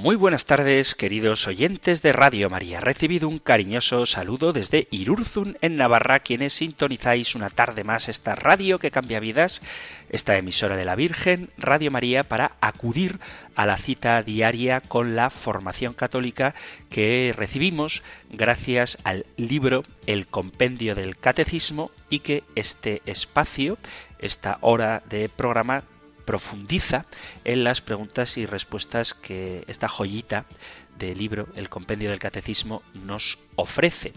Muy buenas tardes, queridos oyentes de Radio María. Recibido un cariñoso saludo desde Irurzun, en Navarra, quienes sintonizáis una tarde más esta radio que cambia vidas, esta emisora de la Virgen, Radio María, para acudir a la cita diaria con la formación católica que recibimos gracias al libro El Compendio del Catecismo y que este espacio, esta hora de programa, profundiza en las preguntas y respuestas que esta joyita del libro, el compendio del catecismo, nos ofrece.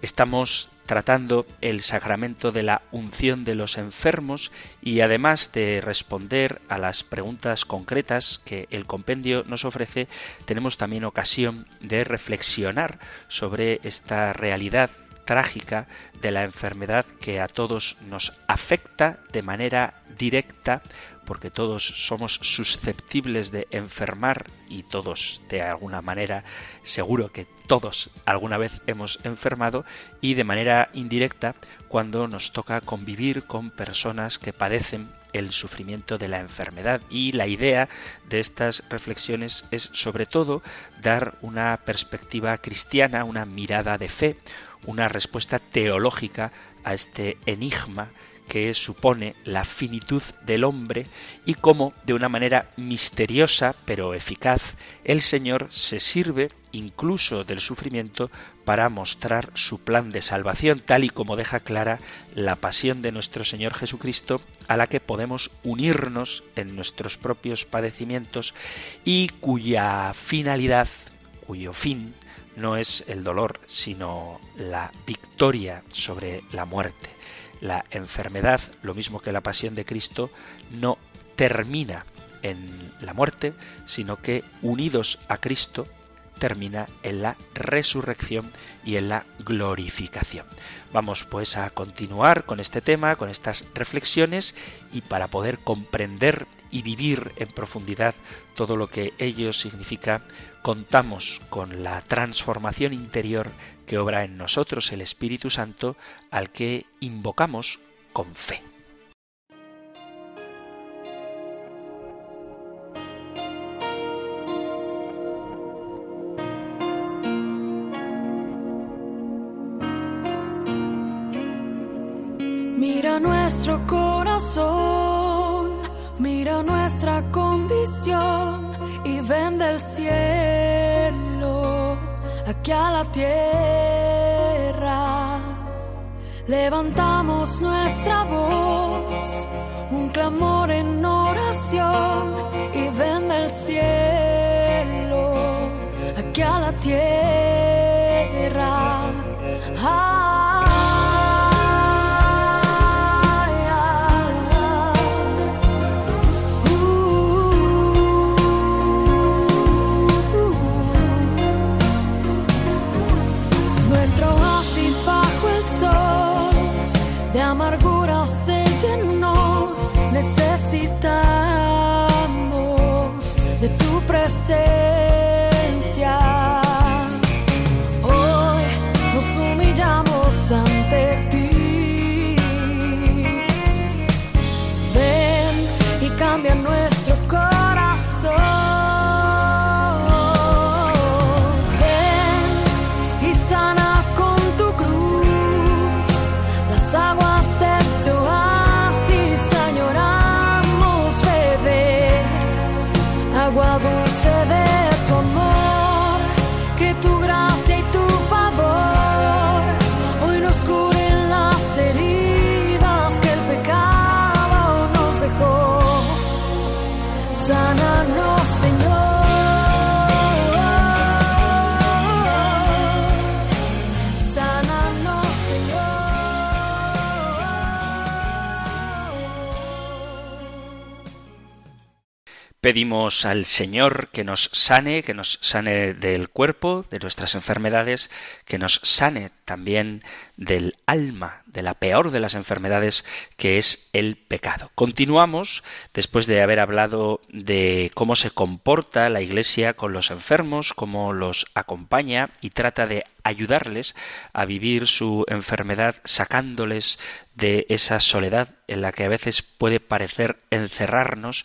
Estamos tratando el sacramento de la unción de los enfermos y además de responder a las preguntas concretas que el compendio nos ofrece, tenemos también ocasión de reflexionar sobre esta realidad trágica de la enfermedad que a todos nos afecta de manera directa porque todos somos susceptibles de enfermar y todos de alguna manera seguro que todos alguna vez hemos enfermado y de manera indirecta cuando nos toca convivir con personas que padecen el sufrimiento de la enfermedad. Y la idea de estas reflexiones es sobre todo dar una perspectiva cristiana, una mirada de fe, una respuesta teológica a este enigma que supone la finitud del hombre y cómo, de una manera misteriosa pero eficaz, el Señor se sirve incluso del sufrimiento para mostrar su plan de salvación, tal y como deja clara la pasión de nuestro Señor Jesucristo, a la que podemos unirnos en nuestros propios padecimientos y cuya finalidad, cuyo fin, no es el dolor, sino la victoria sobre la muerte la enfermedad, lo mismo que la pasión de Cristo, no termina en la muerte, sino que unidos a Cristo termina en la resurrección y en la glorificación. Vamos pues a continuar con este tema, con estas reflexiones y para poder comprender y vivir en profundidad todo lo que ello significa, contamos con la transformación interior que obra en nosotros el Espíritu Santo al que invocamos con fe. Mira nuestro corazón, mira nuestra condición y ven del cielo aquí a la tierra. Levantamos nuestra voz, un clamor en oración y ven del cielo aquí a la tierra. say. Pedimos al Señor que nos sane, que nos sane del cuerpo, de nuestras enfermedades, que nos sane también del alma, de la peor de las enfermedades que es el pecado. Continuamos después de haber hablado de cómo se comporta la Iglesia con los enfermos, cómo los acompaña y trata de ayudarles a vivir su enfermedad sacándoles de esa soledad en la que a veces puede parecer encerrarnos.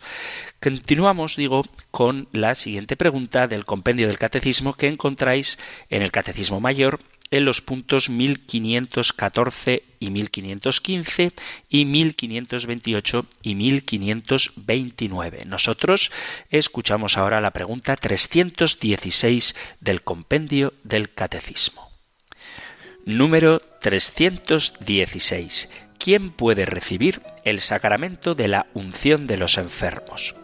Continuamos, digo, con la siguiente pregunta del compendio del catecismo que encontráis en el Catecismo Mayor en los puntos 1514 y 1515 y 1528 y 1529. Nosotros escuchamos ahora la pregunta 316 del compendio del Catecismo. Número 316. ¿Quién puede recibir el sacramento de la unción de los enfermos?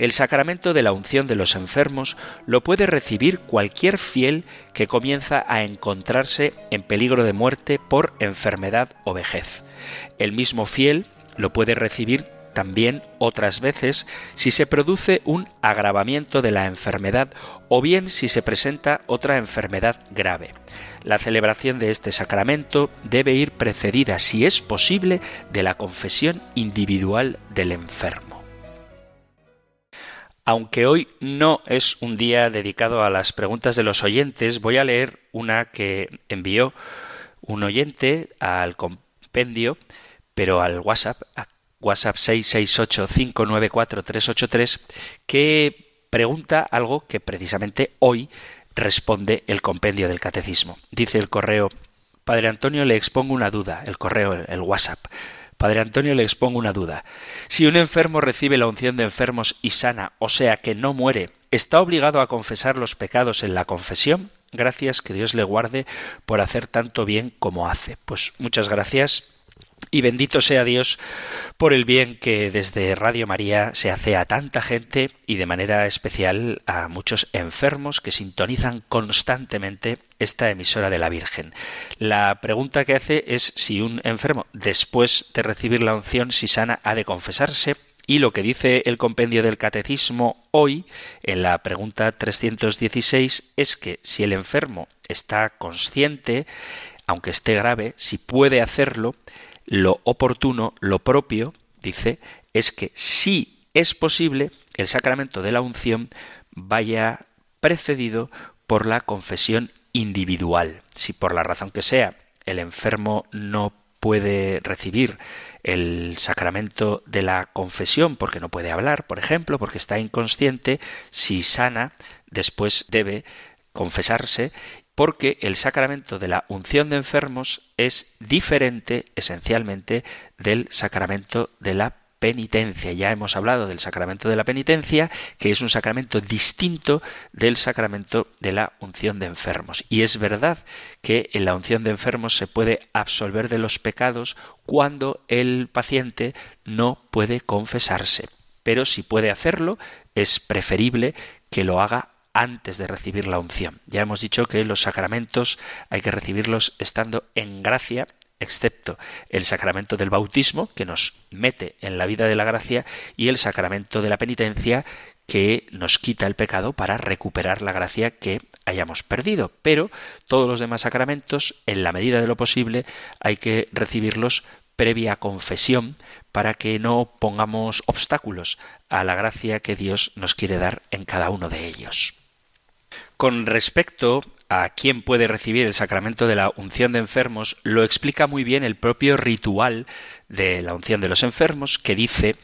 El sacramento de la unción de los enfermos lo puede recibir cualquier fiel que comienza a encontrarse en peligro de muerte por enfermedad o vejez. El mismo fiel lo puede recibir también otras veces si se produce un agravamiento de la enfermedad o bien si se presenta otra enfermedad grave. La celebración de este sacramento debe ir precedida, si es posible, de la confesión individual del enfermo. Aunque hoy no es un día dedicado a las preguntas de los oyentes, voy a leer una que envió un oyente al compendio, pero al WhatsApp, a WhatsApp 668-594-383, que pregunta algo que precisamente hoy responde el compendio del catecismo. Dice el correo, Padre Antonio, le expongo una duda, el correo, el WhatsApp. Padre Antonio, le expongo una duda. Si un enfermo recibe la unción de enfermos y sana, o sea que no muere, ¿está obligado a confesar los pecados en la confesión? Gracias, que Dios le guarde por hacer tanto bien como hace. Pues muchas gracias y bendito sea Dios por el bien que desde Radio María se hace a tanta gente y de manera especial a muchos enfermos que sintonizan constantemente esta emisora de la Virgen. La pregunta que hace es si un enfermo, después de recibir la unción, si sana, ha de confesarse. Y lo que dice el compendio del Catecismo hoy, en la pregunta 316, es que si el enfermo está consciente, aunque esté grave, si puede hacerlo, lo oportuno, lo propio, dice, es que si es posible, el sacramento de la unción vaya precedido por la confesión individual. Si por la razón que sea el enfermo no puede recibir el sacramento de la confesión porque no puede hablar, por ejemplo, porque está inconsciente, si sana, después debe confesarse porque el sacramento de la unción de enfermos es diferente esencialmente del sacramento de la penitencia. Ya hemos hablado del sacramento de la penitencia, que es un sacramento distinto del sacramento de la unción de enfermos. Y es verdad que en la unción de enfermos se puede absolver de los pecados cuando el paciente no puede confesarse. Pero si puede hacerlo, es preferible que lo haga antes de recibir la unción. Ya hemos dicho que los sacramentos hay que recibirlos estando en gracia, excepto el sacramento del bautismo, que nos mete en la vida de la gracia, y el sacramento de la penitencia, que nos quita el pecado para recuperar la gracia que hayamos perdido. Pero todos los demás sacramentos, en la medida de lo posible, hay que recibirlos previa confesión para que no pongamos obstáculos a la gracia que Dios nos quiere dar en cada uno de ellos. Con respecto a quién puede recibir el sacramento de la unción de enfermos, lo explica muy bien el propio ritual de la unción de los enfermos, que dice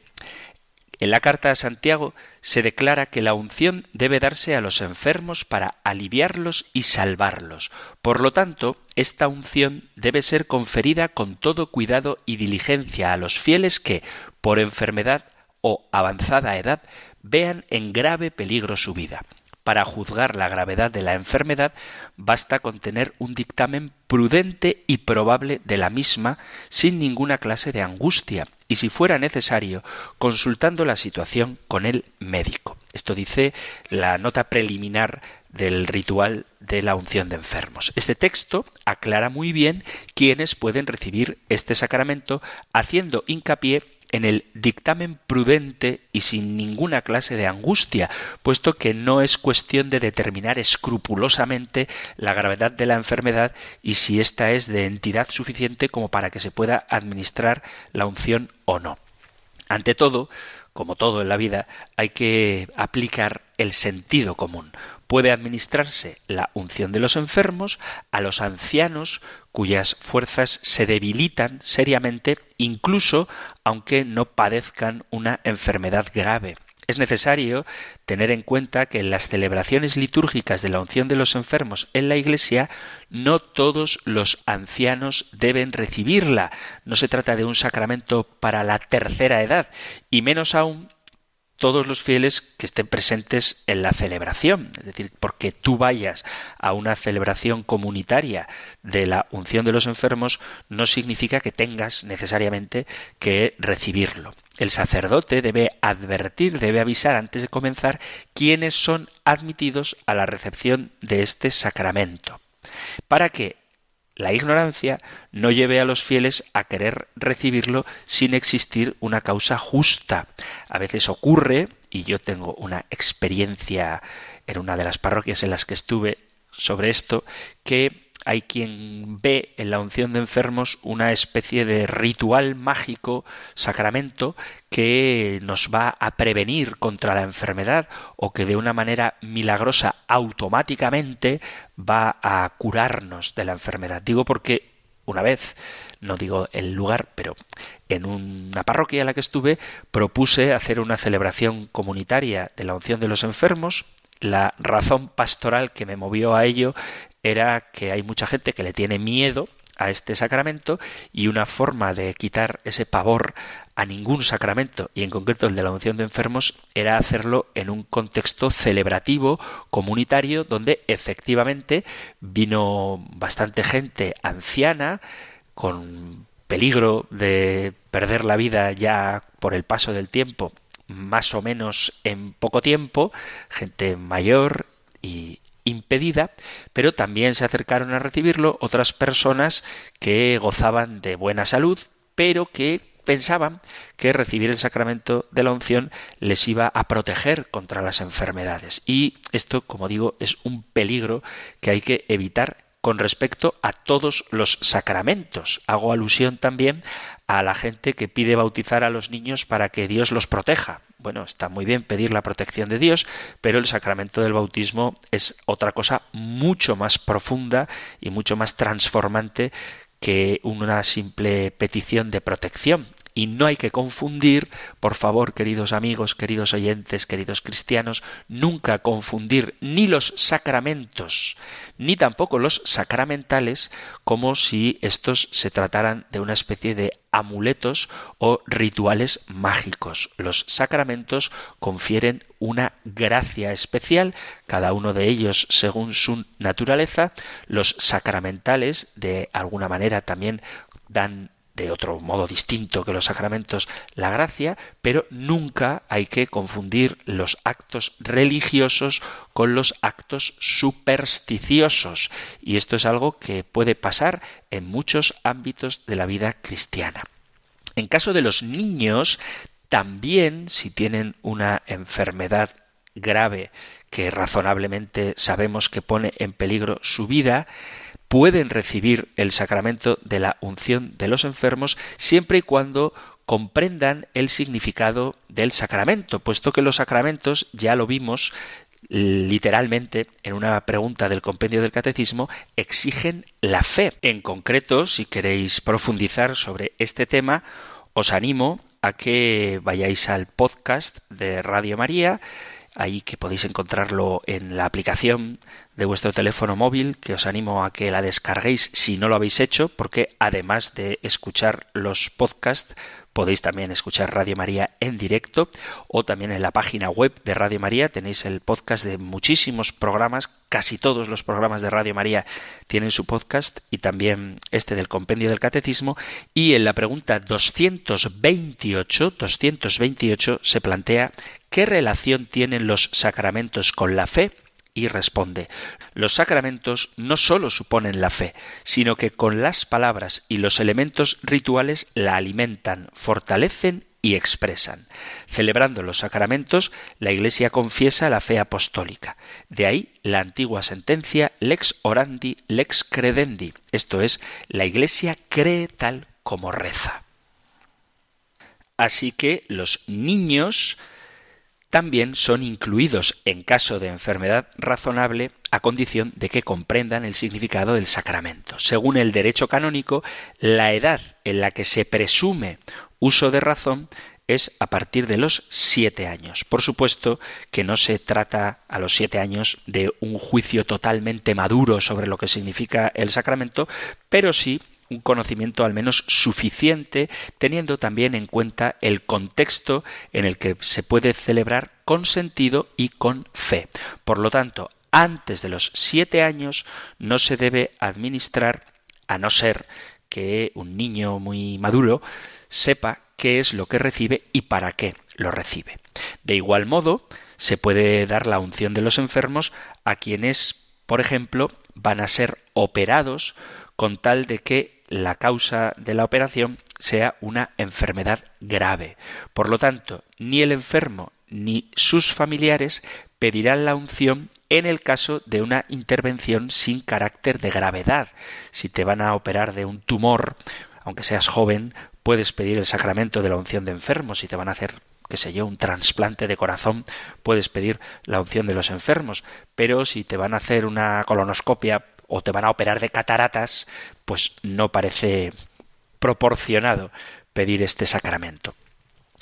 en la carta a Santiago se declara que la unción debe darse a los enfermos para aliviarlos y salvarlos. Por lo tanto, esta unción debe ser conferida con todo cuidado y diligencia a los fieles que, por enfermedad o avanzada edad, vean en grave peligro su vida. Para juzgar la gravedad de la enfermedad basta con tener un dictamen prudente y probable de la misma sin ninguna clase de angustia y si fuera necesario consultando la situación con el médico. Esto dice la nota preliminar del ritual de la unción de enfermos. Este texto aclara muy bien quiénes pueden recibir este sacramento, haciendo hincapié en el dictamen prudente y sin ninguna clase de angustia, puesto que no es cuestión de determinar escrupulosamente la gravedad de la enfermedad y si ésta es de entidad suficiente como para que se pueda administrar la unción o no. Ante todo, como todo en la vida, hay que aplicar el sentido común. Puede administrarse la unción de los enfermos a los ancianos cuyas fuerzas se debilitan seriamente, incluso aunque no padezcan una enfermedad grave. Es necesario tener en cuenta que en las celebraciones litúrgicas de la unción de los enfermos en la Iglesia no todos los ancianos deben recibirla. No se trata de un sacramento para la tercera edad, y menos aún todos los fieles que estén presentes en la celebración. Es decir, porque tú vayas a una celebración comunitaria de la unción de los enfermos no significa que tengas necesariamente que recibirlo. El sacerdote debe advertir, debe avisar antes de comenzar quiénes son admitidos a la recepción de este sacramento, para que la ignorancia no lleve a los fieles a querer recibirlo sin existir una causa justa. A veces ocurre, y yo tengo una experiencia en una de las parroquias en las que estuve sobre esto, que hay quien ve en la unción de enfermos una especie de ritual mágico, sacramento, que nos va a prevenir contra la enfermedad o que de una manera milagrosa automáticamente va a curarnos de la enfermedad. Digo porque una vez, no digo el lugar, pero en una parroquia en la que estuve, propuse hacer una celebración comunitaria de la unción de los enfermos. La razón pastoral que me movió a ello era que hay mucha gente que le tiene miedo a este sacramento y una forma de quitar ese pavor a ningún sacramento y en concreto el de la unción de enfermos era hacerlo en un contexto celebrativo comunitario donde efectivamente vino bastante gente anciana con peligro de perder la vida ya por el paso del tiempo más o menos en poco tiempo gente mayor y, impedida, pero también se acercaron a recibirlo otras personas que gozaban de buena salud, pero que pensaban que recibir el sacramento de la unción les iba a proteger contra las enfermedades. Y esto, como digo, es un peligro que hay que evitar con respecto a todos los sacramentos. Hago alusión también a la gente que pide bautizar a los niños para que Dios los proteja. Bueno, está muy bien pedir la protección de Dios, pero el sacramento del bautismo es otra cosa mucho más profunda y mucho más transformante que una simple petición de protección. Y no hay que confundir, por favor, queridos amigos, queridos oyentes, queridos cristianos, nunca confundir ni los sacramentos, ni tampoco los sacramentales, como si estos se trataran de una especie de amuletos o rituales mágicos. Los sacramentos confieren una gracia especial, cada uno de ellos según su naturaleza. Los sacramentales, de alguna manera, también dan de otro modo distinto que los sacramentos la gracia, pero nunca hay que confundir los actos religiosos con los actos supersticiosos. Y esto es algo que puede pasar en muchos ámbitos de la vida cristiana. En caso de los niños, también si tienen una enfermedad grave que razonablemente sabemos que pone en peligro su vida, pueden recibir el sacramento de la unción de los enfermos siempre y cuando comprendan el significado del sacramento, puesto que los sacramentos, ya lo vimos literalmente en una pregunta del compendio del catecismo, exigen la fe. En concreto, si queréis profundizar sobre este tema, os animo a que vayáis al podcast de Radio María, ahí que podéis encontrarlo en la aplicación de vuestro teléfono móvil, que os animo a que la descarguéis si no lo habéis hecho, porque además de escuchar los podcasts, podéis también escuchar Radio María en directo o también en la página web de Radio María. Tenéis el podcast de muchísimos programas, casi todos los programas de Radio María tienen su podcast y también este del compendio del catecismo. Y en la pregunta 228 228 se plantea ¿qué relación tienen los sacramentos con la fe? Y responde Los sacramentos no sólo suponen la fe, sino que con las palabras y los elementos rituales la alimentan, fortalecen y expresan. Celebrando los sacramentos, la Iglesia confiesa la fe apostólica. De ahí la antigua sentencia lex orandi, lex credendi, esto es, la Iglesia cree tal como reza. Así que los niños también son incluidos en caso de enfermedad razonable a condición de que comprendan el significado del sacramento. Según el derecho canónico, la edad en la que se presume uso de razón es a partir de los siete años. Por supuesto que no se trata a los siete años de un juicio totalmente maduro sobre lo que significa el sacramento, pero sí un conocimiento al menos suficiente, teniendo también en cuenta el contexto en el que se puede celebrar con sentido y con fe. Por lo tanto, antes de los siete años no se debe administrar, a no ser que un niño muy maduro sepa qué es lo que recibe y para qué lo recibe. De igual modo, se puede dar la unción de los enfermos a quienes, por ejemplo, van a ser operados con tal de que la causa de la operación sea una enfermedad grave. Por lo tanto, ni el enfermo ni sus familiares pedirán la unción en el caso de una intervención sin carácter de gravedad. Si te van a operar de un tumor, aunque seas joven, puedes pedir el sacramento de la unción de enfermos. Si te van a hacer qué sé yo, un trasplante de corazón, puedes pedir la unción de los enfermos, pero si te van a hacer una colonoscopia o te van a operar de cataratas, pues no parece proporcionado pedir este sacramento.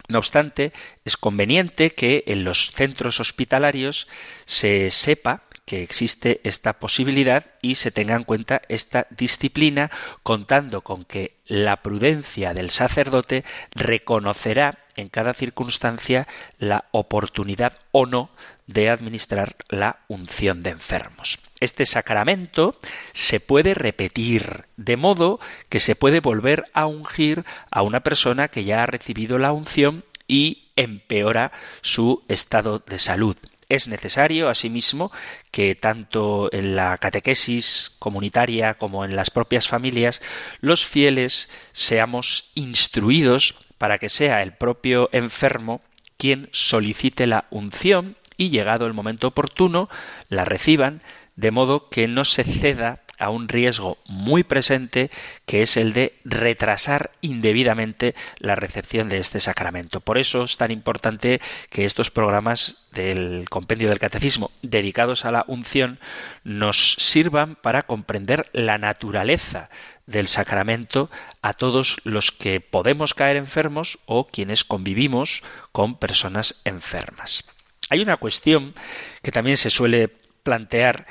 No obstante, es conveniente que en los centros hospitalarios se sepa que existe esta posibilidad y se tenga en cuenta esta disciplina, contando con que la prudencia del sacerdote reconocerá en cada circunstancia la oportunidad o no de administrar la unción de enfermos. Este sacramento se puede repetir, de modo que se puede volver a ungir a una persona que ya ha recibido la unción y empeora su estado de salud. Es necesario, asimismo, que tanto en la catequesis comunitaria como en las propias familias los fieles seamos instruidos para que sea el propio enfermo quien solicite la unción y llegado el momento oportuno la reciban, de modo que no se ceda a un riesgo muy presente que es el de retrasar indebidamente la recepción de este sacramento. Por eso es tan importante que estos programas del compendio del catecismo dedicados a la unción nos sirvan para comprender la naturaleza del sacramento a todos los que podemos caer enfermos o quienes convivimos con personas enfermas. Hay una cuestión que también se suele plantear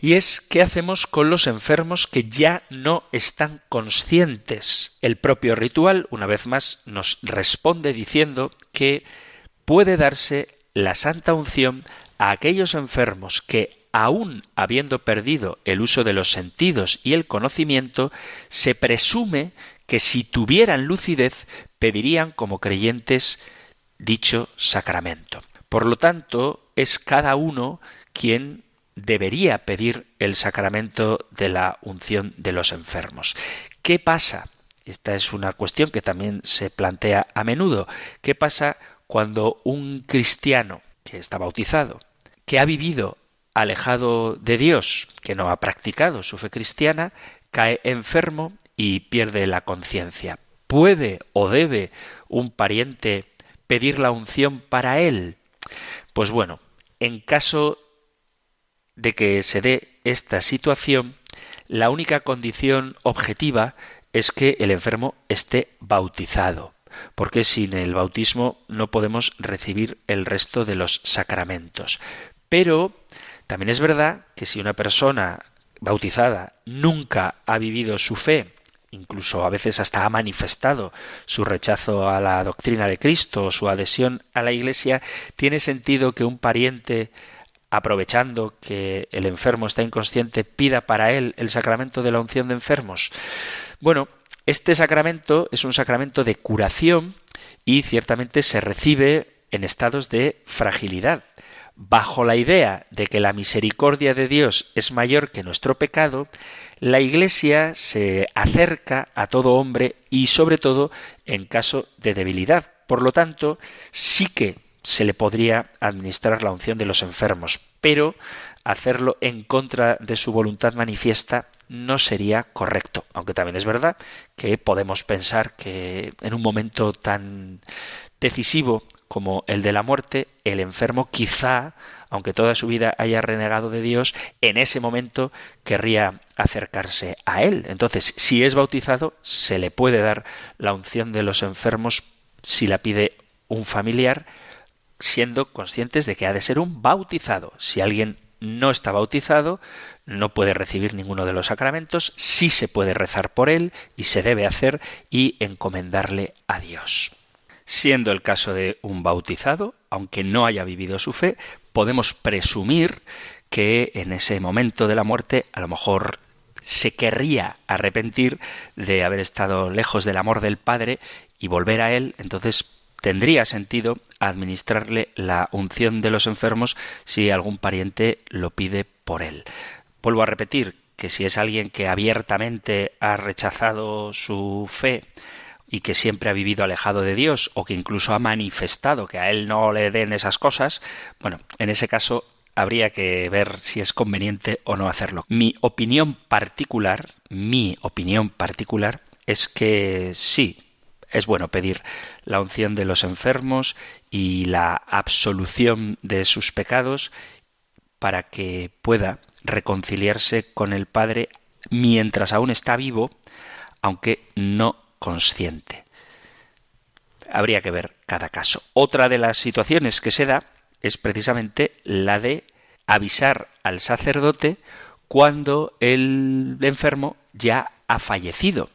y es qué hacemos con los enfermos que ya no están conscientes. El propio ritual, una vez más, nos responde diciendo que puede darse la santa unción a aquellos enfermos que, aun habiendo perdido el uso de los sentidos y el conocimiento, se presume que si tuvieran lucidez pedirían como creyentes dicho sacramento. Por lo tanto, es cada uno quien debería pedir el sacramento de la unción de los enfermos. ¿Qué pasa? Esta es una cuestión que también se plantea a menudo. ¿Qué pasa cuando un cristiano que está bautizado, que ha vivido alejado de Dios, que no ha practicado su fe cristiana, cae enfermo y pierde la conciencia? ¿Puede o debe un pariente pedir la unción para él? Pues bueno, en caso de que se dé esta situación, la única condición objetiva es que el enfermo esté bautizado, porque sin el bautismo no podemos recibir el resto de los sacramentos. Pero también es verdad que si una persona bautizada nunca ha vivido su fe incluso a veces hasta ha manifestado su rechazo a la doctrina de Cristo o su adhesión a la Iglesia, tiene sentido que un pariente, aprovechando que el enfermo está inconsciente, pida para él el sacramento de la unción de enfermos. Bueno, este sacramento es un sacramento de curación y ciertamente se recibe en estados de fragilidad. Bajo la idea de que la misericordia de Dios es mayor que nuestro pecado, la Iglesia se acerca a todo hombre y sobre todo en caso de debilidad, Por lo tanto, sí que se le podría administrar la unción de los enfermos, pero hacerlo en contra de su voluntad manifiesta no sería correcto, aunque también es verdad que podemos pensar que en un momento tan decisivo como el de la muerte, el enfermo quizá, aunque toda su vida haya renegado de Dios, en ese momento querría acercarse a Él. Entonces, si es bautizado, se le puede dar la unción de los enfermos si la pide un familiar, siendo conscientes de que ha de ser un bautizado. Si alguien no está bautizado, no puede recibir ninguno de los sacramentos, sí se puede rezar por él y se debe hacer y encomendarle a Dios. Siendo el caso de un bautizado, aunque no haya vivido su fe, podemos presumir que en ese momento de la muerte a lo mejor se querría arrepentir de haber estado lejos del amor del Padre y volver a Él, entonces tendría sentido administrarle la unción de los enfermos si algún pariente lo pide por él. Vuelvo a repetir que si es alguien que abiertamente ha rechazado su fe y que siempre ha vivido alejado de Dios o que incluso ha manifestado que a él no le den esas cosas, bueno, en ese caso habría que ver si es conveniente o no hacerlo. Mi opinión particular, mi opinión particular es que sí, es bueno pedir la unción de los enfermos y la absolución de sus pecados para que pueda reconciliarse con el Padre mientras aún está vivo, aunque no consciente. Habría que ver cada caso. Otra de las situaciones que se da es precisamente la de avisar al sacerdote cuando el enfermo ya ha fallecido.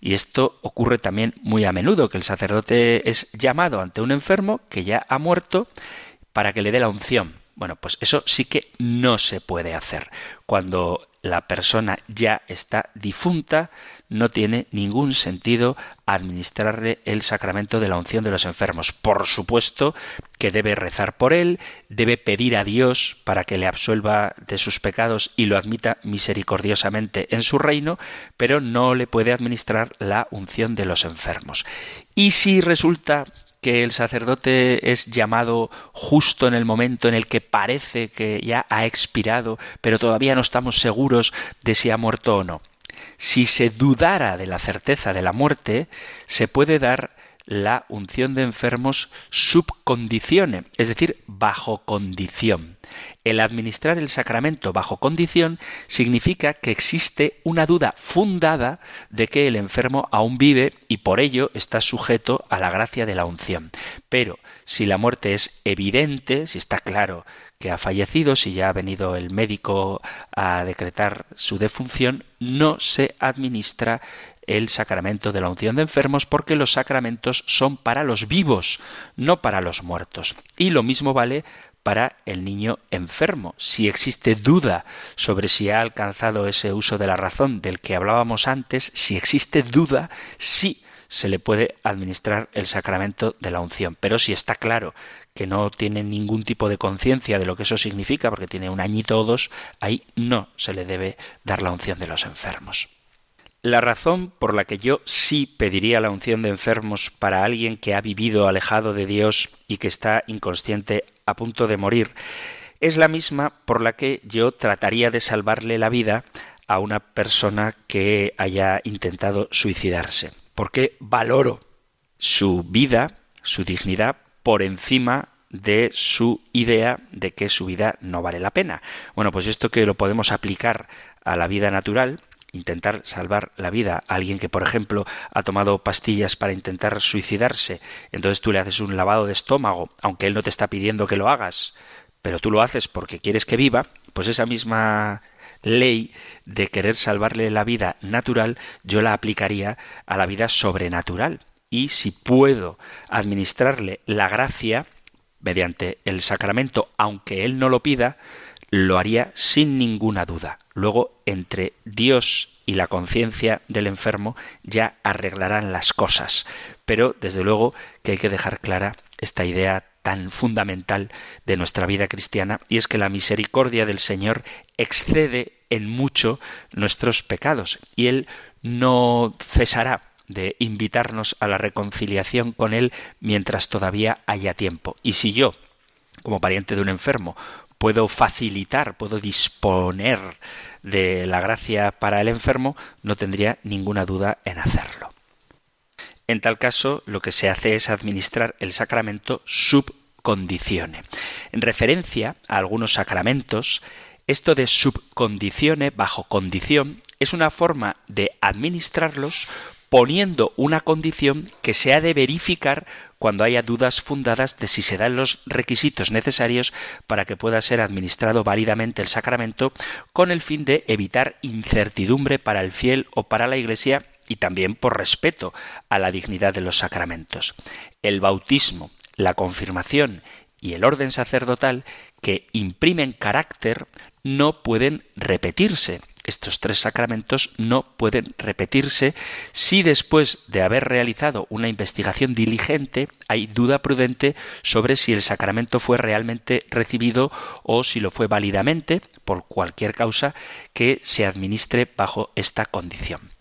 Y esto ocurre también muy a menudo, que el sacerdote es llamado ante un enfermo que ya ha muerto para que le dé la unción. Bueno, pues eso sí que no se puede hacer. Cuando la persona ya está difunta, no tiene ningún sentido administrarle el sacramento de la unción de los enfermos. Por supuesto que debe rezar por él, debe pedir a Dios para que le absuelva de sus pecados y lo admita misericordiosamente en su reino, pero no le puede administrar la unción de los enfermos. Y si resulta que el sacerdote es llamado justo en el momento en el que parece que ya ha expirado, pero todavía no estamos seguros de si ha muerto o no. Si se dudara de la certeza de la muerte, se puede dar la unción de enfermos subcondicione, es decir, bajo condición. El administrar el sacramento bajo condición significa que existe una duda fundada de que el enfermo aún vive y por ello está sujeto a la gracia de la unción. Pero si la muerte es evidente, si está claro que ha fallecido, si ya ha venido el médico a decretar su defunción, no se administra el sacramento de la unción de enfermos porque los sacramentos son para los vivos, no para los muertos. Y lo mismo vale para el niño enfermo. Si existe duda sobre si ha alcanzado ese uso de la razón del que hablábamos antes, si existe duda, sí se le puede administrar el sacramento de la unción. Pero si está claro que no tiene ningún tipo de conciencia de lo que eso significa, porque tiene un añito o dos, ahí no se le debe dar la unción de los enfermos. La razón por la que yo sí pediría la unción de enfermos para alguien que ha vivido alejado de Dios y que está inconsciente a punto de morir es la misma por la que yo trataría de salvarle la vida a una persona que haya intentado suicidarse, porque valoro su vida, su dignidad, por encima de su idea de que su vida no vale la pena. Bueno, pues esto que lo podemos aplicar a la vida natural, intentar salvar la vida a alguien que, por ejemplo, ha tomado pastillas para intentar suicidarse, entonces tú le haces un lavado de estómago, aunque él no te está pidiendo que lo hagas, pero tú lo haces porque quieres que viva, pues esa misma ley de querer salvarle la vida natural, yo la aplicaría a la vida sobrenatural. Y si puedo administrarle la gracia mediante el sacramento, aunque él no lo pida, lo haría sin ninguna duda. Luego, entre Dios y la conciencia del enfermo ya arreglarán las cosas. Pero, desde luego, que hay que dejar clara esta idea tan fundamental de nuestra vida cristiana, y es que la misericordia del Señor excede en mucho nuestros pecados, y Él no cesará de invitarnos a la reconciliación con Él mientras todavía haya tiempo. Y si yo, como pariente de un enfermo, puedo facilitar, puedo disponer de la gracia para el enfermo, no tendría ninguna duda en hacerlo. En tal caso, lo que se hace es administrar el sacramento sub condicione. En referencia a algunos sacramentos, esto de subcondicione, bajo condición, es una forma de administrarlos poniendo una condición que se ha de verificar cuando haya dudas fundadas de si se dan los requisitos necesarios para que pueda ser administrado válidamente el sacramento con el fin de evitar incertidumbre para el fiel o para la Iglesia y también por respeto a la dignidad de los sacramentos. El bautismo, la confirmación y el orden sacerdotal que imprimen carácter no pueden repetirse. Estos tres sacramentos no pueden repetirse si después de haber realizado una investigación diligente hay duda prudente sobre si el sacramento fue realmente recibido o si lo fue válidamente, por cualquier causa que se administre bajo esta condición.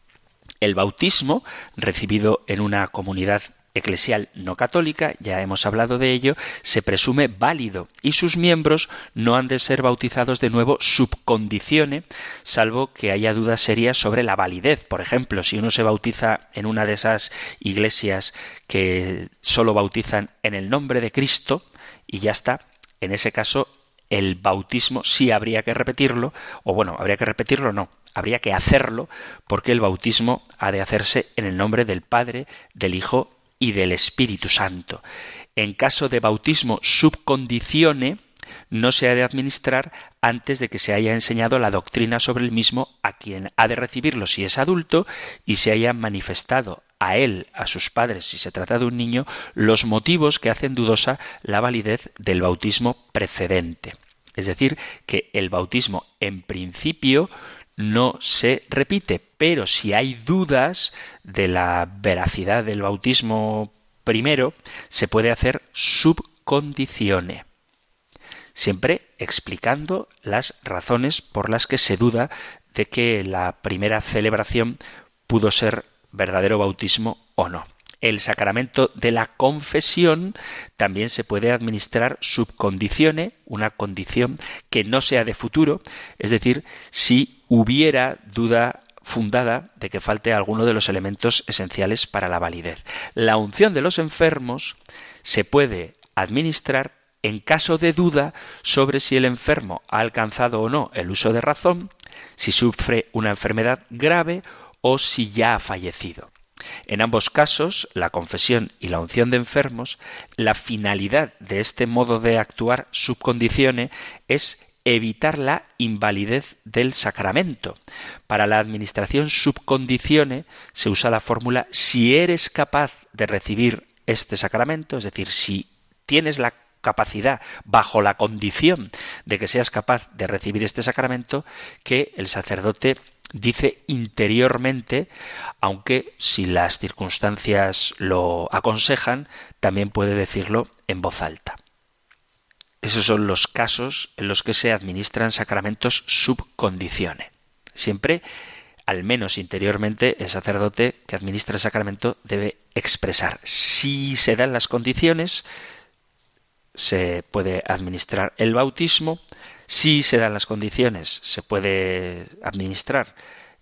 El bautismo, recibido en una comunidad eclesial no católica, ya hemos hablado de ello, se presume válido y sus miembros no han de ser bautizados de nuevo subcondicione, salvo que haya dudas serias sobre la validez. Por ejemplo, si uno se bautiza en una de esas iglesias que solo bautizan en el nombre de Cristo y ya está, en ese caso el bautismo sí habría que repetirlo, o bueno, habría que repetirlo no, habría que hacerlo porque el bautismo ha de hacerse en el nombre del Padre, del Hijo y del Espíritu Santo. En caso de bautismo subcondicione, no se ha de administrar antes de que se haya enseñado la doctrina sobre el mismo a quien ha de recibirlo si es adulto y se haya manifestado a él, a sus padres, si se trata de un niño, los motivos que hacen dudosa la validez del bautismo precedente. Es decir, que el bautismo en principio no se repite, pero si hay dudas de la veracidad del bautismo primero, se puede hacer subcondicione, siempre explicando las razones por las que se duda de que la primera celebración pudo ser verdadero bautismo o no. El sacramento de la confesión también se puede administrar subcondicione, una condición que no sea de futuro, es decir, si hubiera duda fundada de que falte alguno de los elementos esenciales para la validez. La unción de los enfermos se puede administrar en caso de duda sobre si el enfermo ha alcanzado o no el uso de razón, si sufre una enfermedad grave o si ya ha fallecido. En ambos casos, la confesión y la unción de enfermos, la finalidad de este modo de actuar subcondicione es evitar la invalidez del sacramento. Para la administración subcondicione se usa la fórmula si eres capaz de recibir este sacramento, es decir, si tienes la capacidad, bajo la condición de que seas capaz de recibir este sacramento, que el sacerdote dice interiormente, aunque si las circunstancias lo aconsejan, también puede decirlo en voz alta. Esos son los casos en los que se administran sacramentos subcondicione. Siempre, al menos interiormente, el sacerdote que administra el sacramento debe expresar si se dan las condiciones, se puede administrar el bautismo, si se dan las condiciones, se puede administrar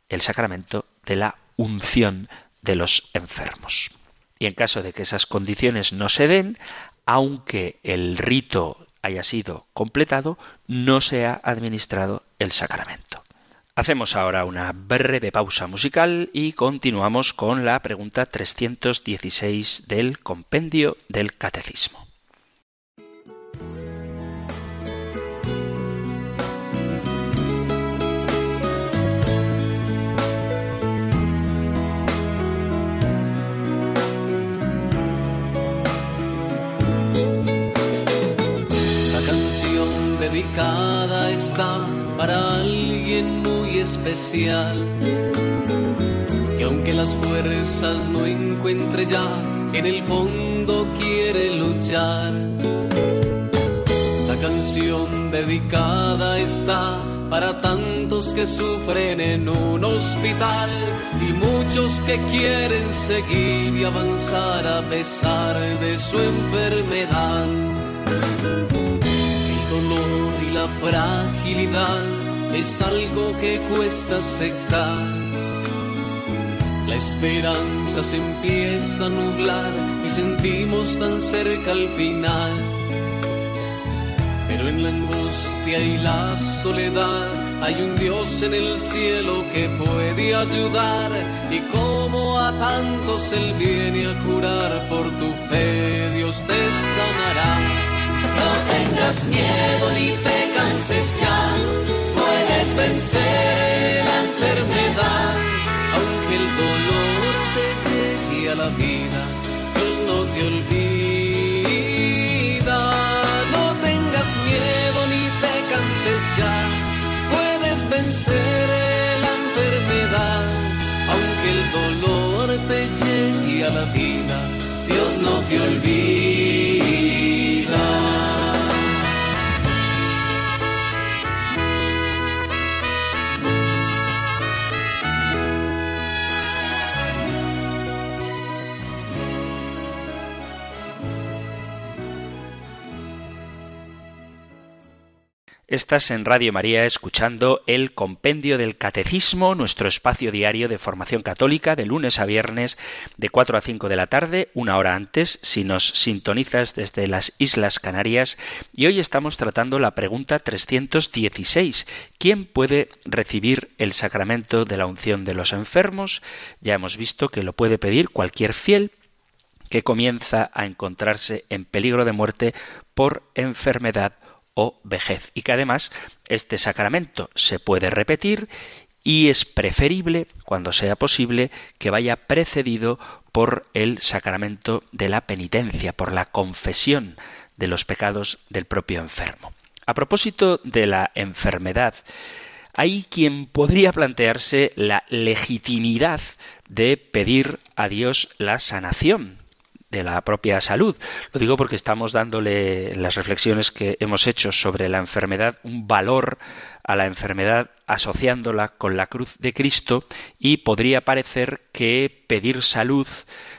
el sacramento de la unción de los enfermos. Y en caso de que esas condiciones no se den, aunque el rito haya sido completado, no se ha administrado el sacramento. Hacemos ahora una breve pausa musical y continuamos con la pregunta 316 del compendio del Catecismo. Dedicada está para alguien muy especial. Que aunque las fuerzas no encuentre ya, en el fondo quiere luchar. Esta canción dedicada está para tantos que sufren en un hospital y muchos que quieren seguir y avanzar a pesar de su enfermedad. La fragilidad es algo que cuesta aceptar. La esperanza se empieza a nublar y sentimos tan cerca al final pero en la angustia y la soledad hay un Dios en el cielo que puede ayudar y como a tantos Él viene a curar por tu fe, Dios te sanará. No tengas miedo ni te canses ya, puedes vencer la enfermedad, aunque el dolor te llegue a la vida, Dios no te olvida. Ya, puedes vencer la enfermedad, aunque el dolor te llegue a la vida, Dios no te olvida. Estás en Radio María escuchando el Compendio del Catecismo, nuestro espacio diario de formación católica de lunes a viernes de 4 a 5 de la tarde, una hora antes, si nos sintonizas desde las Islas Canarias. Y hoy estamos tratando la pregunta 316. ¿Quién puede recibir el sacramento de la unción de los enfermos? Ya hemos visto que lo puede pedir cualquier fiel que comienza a encontrarse en peligro de muerte por enfermedad o vejez y que además este sacramento se puede repetir y es preferible, cuando sea posible, que vaya precedido por el sacramento de la penitencia, por la confesión de los pecados del propio enfermo. A propósito de la enfermedad, hay quien podría plantearse la legitimidad de pedir a Dios la sanación, la propia salud. Lo digo porque estamos dándole las reflexiones que hemos hecho sobre la enfermedad un valor a la enfermedad asociándola con la cruz de Cristo y podría parecer que pedir salud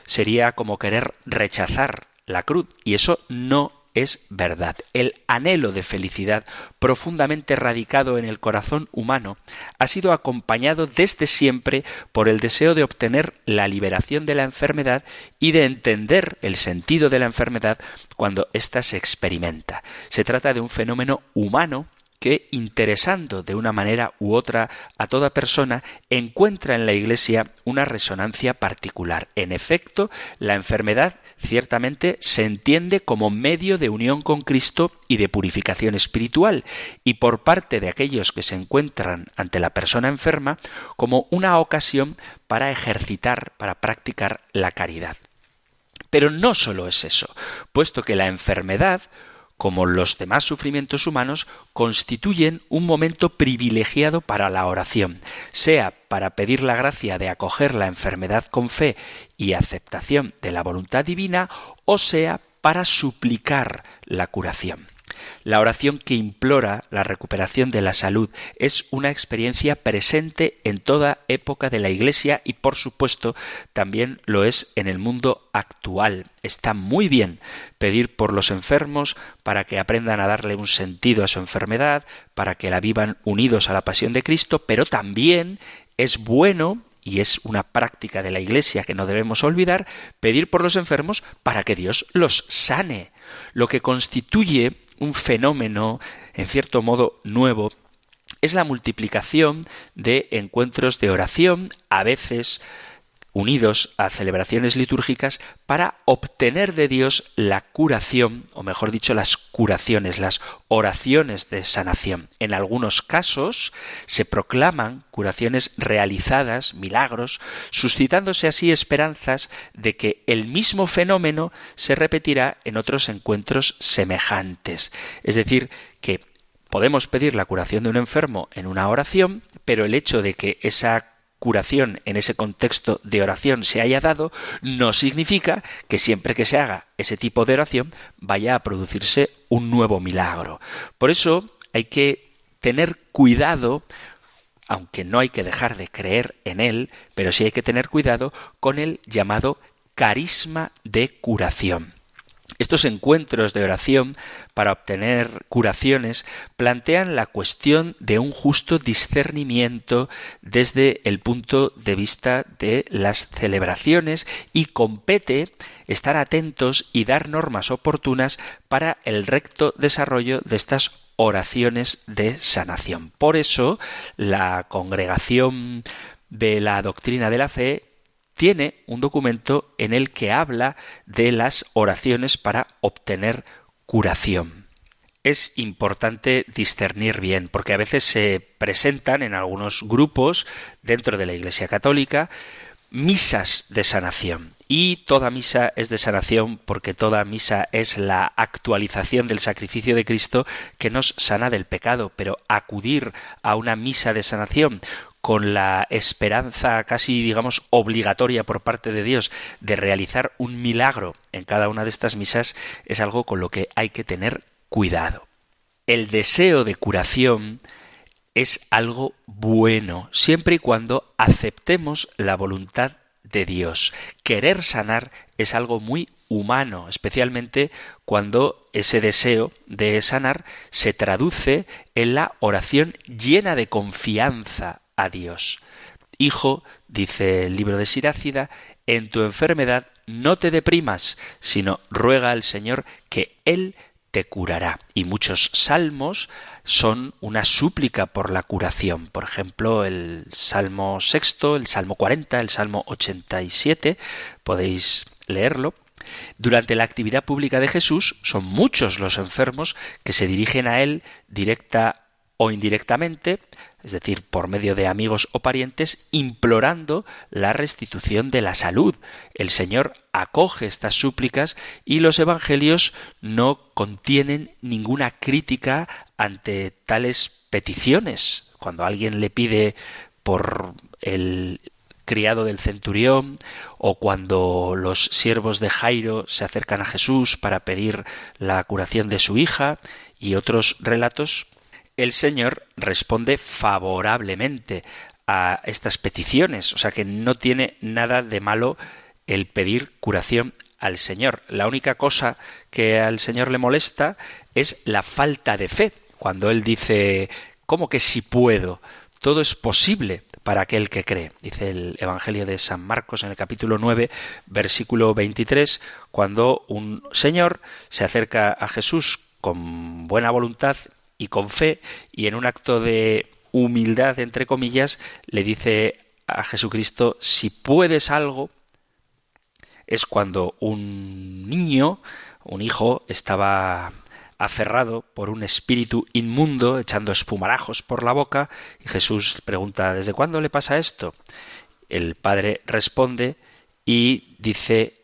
sería como querer rechazar la cruz y eso no es verdad. El anhelo de felicidad profundamente radicado en el corazón humano ha sido acompañado desde siempre por el deseo de obtener la liberación de la enfermedad y de entender el sentido de la enfermedad cuando ésta se experimenta. Se trata de un fenómeno humano que, interesando de una manera u otra a toda persona, encuentra en la Iglesia una resonancia particular. En efecto, la enfermedad ciertamente se entiende como medio de unión con Cristo y de purificación espiritual, y por parte de aquellos que se encuentran ante la persona enferma como una ocasión para ejercitar, para practicar la caridad. Pero no solo es eso, puesto que la enfermedad como los demás sufrimientos humanos, constituyen un momento privilegiado para la oración, sea para pedir la gracia de acoger la enfermedad con fe y aceptación de la voluntad divina, o sea para suplicar la curación. La oración que implora la recuperación de la salud es una experiencia presente en toda época de la Iglesia y por supuesto también lo es en el mundo actual. Está muy bien pedir por los enfermos para que aprendan a darle un sentido a su enfermedad, para que la vivan unidos a la pasión de Cristo, pero también es bueno y es una práctica de la Iglesia que no debemos olvidar, pedir por los enfermos para que Dios los sane. Lo que constituye un fenómeno, en cierto modo, nuevo, es la multiplicación de encuentros de oración, a veces unidos a celebraciones litúrgicas para obtener de Dios la curación, o mejor dicho, las curaciones, las oraciones de sanación. En algunos casos se proclaman curaciones realizadas, milagros, suscitándose así esperanzas de que el mismo fenómeno se repetirá en otros encuentros semejantes. Es decir, que podemos pedir la curación de un enfermo en una oración, pero el hecho de que esa curación en ese contexto de oración se haya dado, no significa que siempre que se haga ese tipo de oración vaya a producirse un nuevo milagro. Por eso hay que tener cuidado aunque no hay que dejar de creer en él, pero sí hay que tener cuidado con el llamado carisma de curación. Estos encuentros de oración para obtener curaciones plantean la cuestión de un justo discernimiento desde el punto de vista de las celebraciones y compete estar atentos y dar normas oportunas para el recto desarrollo de estas oraciones de sanación. Por eso la congregación de la doctrina de la fe tiene un documento en el que habla de las oraciones para obtener curación. Es importante discernir bien, porque a veces se presentan en algunos grupos dentro de la Iglesia Católica misas de sanación. Y toda misa es de sanación porque toda misa es la actualización del sacrificio de Cristo que nos sana del pecado. Pero acudir a una misa de sanación con la esperanza casi, digamos, obligatoria por parte de Dios de realizar un milagro en cada una de estas misas es algo con lo que hay que tener cuidado. El deseo de curación es algo bueno, siempre y cuando aceptemos la voluntad de Dios. Querer sanar es algo muy humano, especialmente cuando ese deseo de sanar se traduce en la oración llena de confianza a Dios. Hijo, dice el libro de Sirácida, en tu enfermedad no te deprimas, sino ruega al Señor que Él te curará. Y muchos salmos son una súplica por la curación. Por ejemplo, el Salmo sexto, el Salmo 40, el Salmo 87, podéis leerlo. Durante la actividad pública de Jesús son muchos los enfermos que se dirigen a Él directa o indirectamente, es decir, por medio de amigos o parientes, implorando la restitución de la salud. El Señor acoge estas súplicas y los Evangelios no contienen ninguna crítica ante tales peticiones. Cuando alguien le pide por el criado del centurión, o cuando los siervos de Jairo se acercan a Jesús para pedir la curación de su hija, y otros relatos, el Señor responde favorablemente a estas peticiones, o sea que no tiene nada de malo el pedir curación al Señor. La única cosa que al Señor le molesta es la falta de fe. Cuando Él dice, ¿cómo que si puedo? Todo es posible para aquel que cree. Dice el Evangelio de San Marcos en el capítulo 9, versículo 23, cuando un señor se acerca a Jesús con buena voluntad y con fe y en un acto de humildad, entre comillas, le dice a Jesucristo, si puedes algo, es cuando un niño, un hijo, estaba aferrado por un espíritu inmundo, echando espumarajos por la boca, y Jesús pregunta ¿Desde cuándo le pasa esto? El padre responde y dice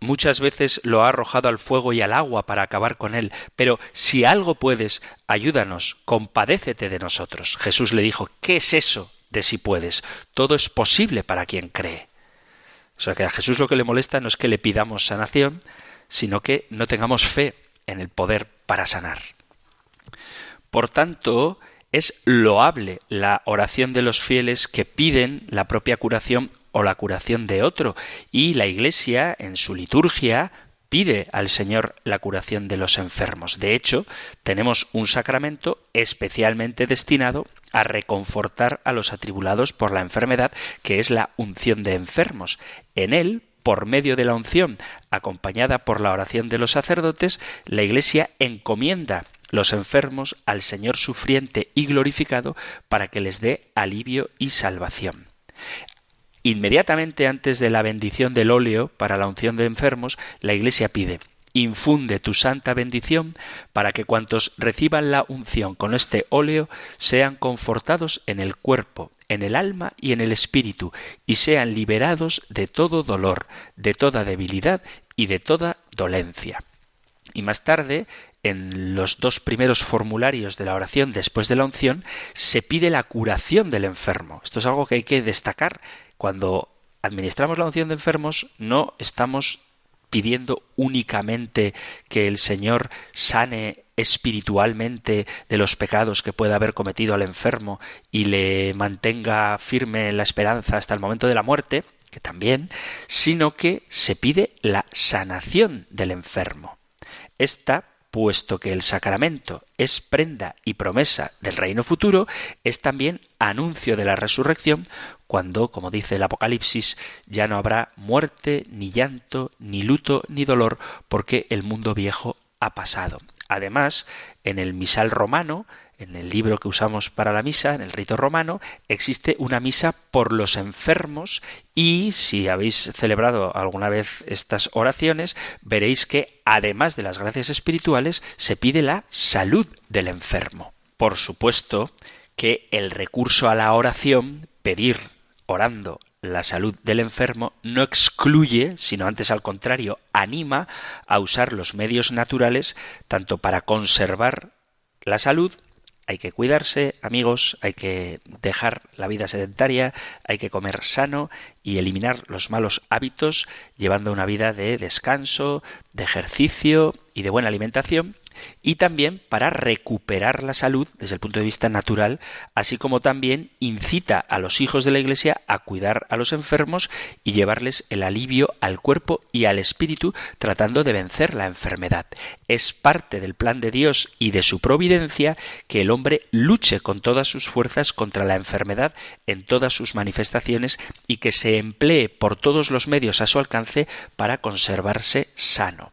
Muchas veces lo ha arrojado al fuego y al agua para acabar con él, pero si algo puedes, ayúdanos, compadécete de nosotros. Jesús le dijo, ¿qué es eso de si puedes? Todo es posible para quien cree. O sea que a Jesús lo que le molesta no es que le pidamos sanación, sino que no tengamos fe en el poder para sanar. Por tanto, es loable la oración de los fieles que piden la propia curación o la curación de otro. Y la Iglesia, en su liturgia, pide al Señor la curación de los enfermos. De hecho, tenemos un sacramento especialmente destinado a reconfortar a los atribulados por la enfermedad, que es la unción de enfermos. En él, por medio de la unción, acompañada por la oración de los sacerdotes, la Iglesia encomienda los enfermos al Señor sufriente y glorificado para que les dé alivio y salvación. Inmediatamente antes de la bendición del óleo para la unción de enfermos, la Iglesia pide infunde tu santa bendición para que cuantos reciban la unción con este óleo sean confortados en el cuerpo, en el alma y en el espíritu, y sean liberados de todo dolor, de toda debilidad y de toda dolencia. Y más tarde, en los dos primeros formularios de la oración después de la unción, se pide la curación del enfermo. Esto es algo que hay que destacar cuando administramos la unción de enfermos, no estamos pidiendo únicamente que el Señor sane espiritualmente de los pecados que pueda haber cometido al enfermo y le mantenga firme la esperanza hasta el momento de la muerte, que también, sino que se pide la sanación del enfermo. Esta puesto que el sacramento es prenda y promesa del reino futuro, es también anuncio de la resurrección, cuando, como dice el Apocalipsis, ya no habrá muerte, ni llanto, ni luto, ni dolor, porque el mundo viejo ha pasado. Además, en el misal romano, en el libro que usamos para la misa, en el rito romano, existe una misa por los enfermos y si habéis celebrado alguna vez estas oraciones, veréis que además de las gracias espirituales, se pide la salud del enfermo. Por supuesto que el recurso a la oración, pedir orando la salud del enfermo no excluye, sino antes al contrario, anima a usar los medios naturales tanto para conservar la salud hay que cuidarse, amigos, hay que dejar la vida sedentaria, hay que comer sano y eliminar los malos hábitos, llevando una vida de descanso, de ejercicio y de buena alimentación, y también para recuperar la salud desde el punto de vista natural, así como también incita a los hijos de la Iglesia a cuidar a los enfermos y llevarles el alivio al cuerpo y al espíritu tratando de vencer la enfermedad. Es parte del plan de Dios y de su providencia que el hombre luche con todas sus fuerzas contra la enfermedad en todas sus manifestaciones y que se emplee por todos los medios a su alcance para conservarse sano.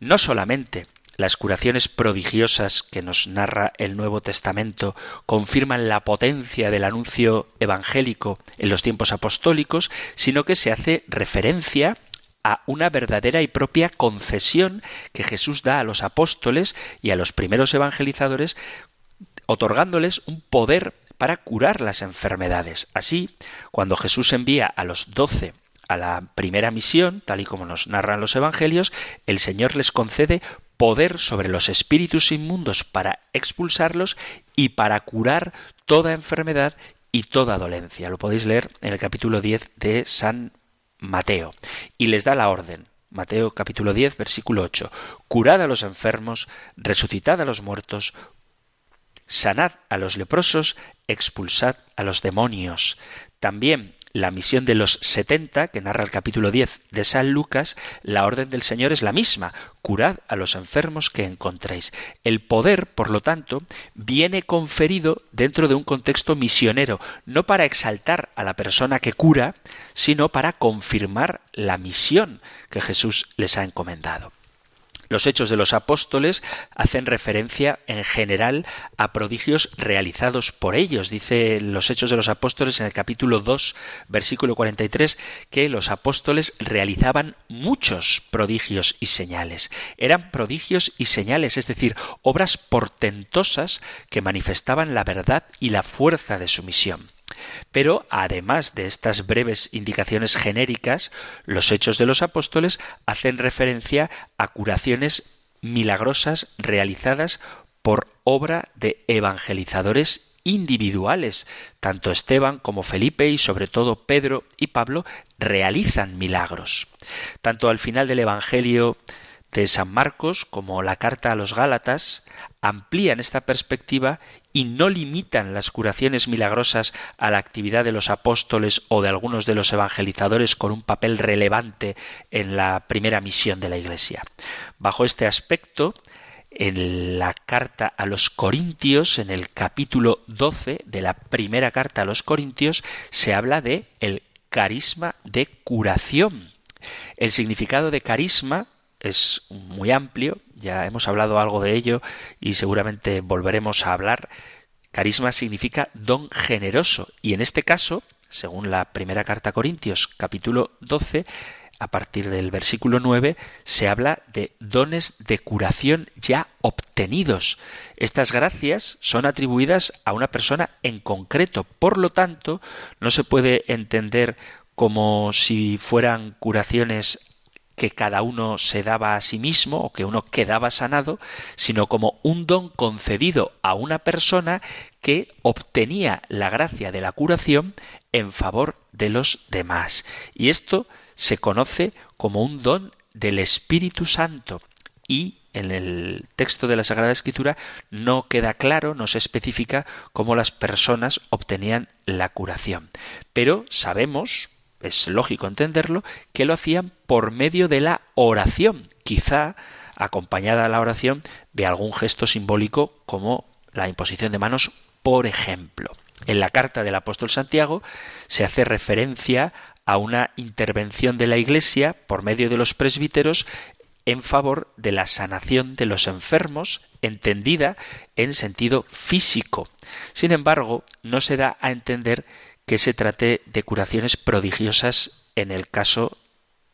No solamente las curaciones prodigiosas que nos narra el Nuevo Testamento confirman la potencia del anuncio evangélico en los tiempos apostólicos, sino que se hace referencia a una verdadera y propia concesión que Jesús da a los apóstoles y a los primeros evangelizadores, otorgándoles un poder para curar las enfermedades. Así, cuando Jesús envía a los doce a la primera misión, tal y como nos narran los evangelios, el Señor les concede poder sobre los espíritus inmundos para expulsarlos y para curar toda enfermedad y toda dolencia. Lo podéis leer en el capítulo 10 de San Mateo. Y les da la orden. Mateo capítulo 10, versículo 8. Curad a los enfermos, resucitad a los muertos, sanad a los leprosos, expulsad a los demonios. También la misión de los setenta, que narra el capítulo 10 de San Lucas, la orden del Señor es la misma, curad a los enfermos que encontréis. El poder, por lo tanto, viene conferido dentro de un contexto misionero, no para exaltar a la persona que cura, sino para confirmar la misión que Jesús les ha encomendado. Los hechos de los apóstoles hacen referencia en general a prodigios realizados por ellos. Dice los hechos de los apóstoles en el capítulo 2, versículo 43, que los apóstoles realizaban muchos prodigios y señales. Eran prodigios y señales, es decir, obras portentosas que manifestaban la verdad y la fuerza de su misión. Pero, además de estas breves indicaciones genéricas, los hechos de los apóstoles hacen referencia a curaciones milagrosas realizadas por obra de evangelizadores individuales. Tanto Esteban como Felipe y sobre todo Pedro y Pablo realizan milagros. Tanto al final del Evangelio de San Marcos como la carta a los Gálatas amplían esta perspectiva y no limitan las curaciones milagrosas a la actividad de los apóstoles o de algunos de los evangelizadores con un papel relevante en la primera misión de la Iglesia. Bajo este aspecto, en la carta a los Corintios, en el capítulo 12 de la primera carta a los Corintios, se habla de el carisma de curación. El significado de carisma es muy amplio, ya hemos hablado algo de ello y seguramente volveremos a hablar. Carisma significa don generoso y en este caso, según la primera carta a Corintios capítulo 12, a partir del versículo 9 se habla de dones de curación ya obtenidos. Estas gracias son atribuidas a una persona en concreto, por lo tanto, no se puede entender como si fueran curaciones que cada uno se daba a sí mismo o que uno quedaba sanado, sino como un don concedido a una persona que obtenía la gracia de la curación en favor de los demás. Y esto se conoce como un don del Espíritu Santo y en el texto de la Sagrada Escritura no queda claro, no se especifica cómo las personas obtenían la curación. Pero sabemos, es lógico entenderlo, que lo hacían por medio de la oración, quizá acompañada a la oración de algún gesto simbólico como la imposición de manos, por ejemplo. En la carta del apóstol Santiago se hace referencia a una intervención de la Iglesia por medio de los presbíteros en favor de la sanación de los enfermos, entendida en sentido físico. Sin embargo, no se da a entender que se trate de curaciones prodigiosas en el caso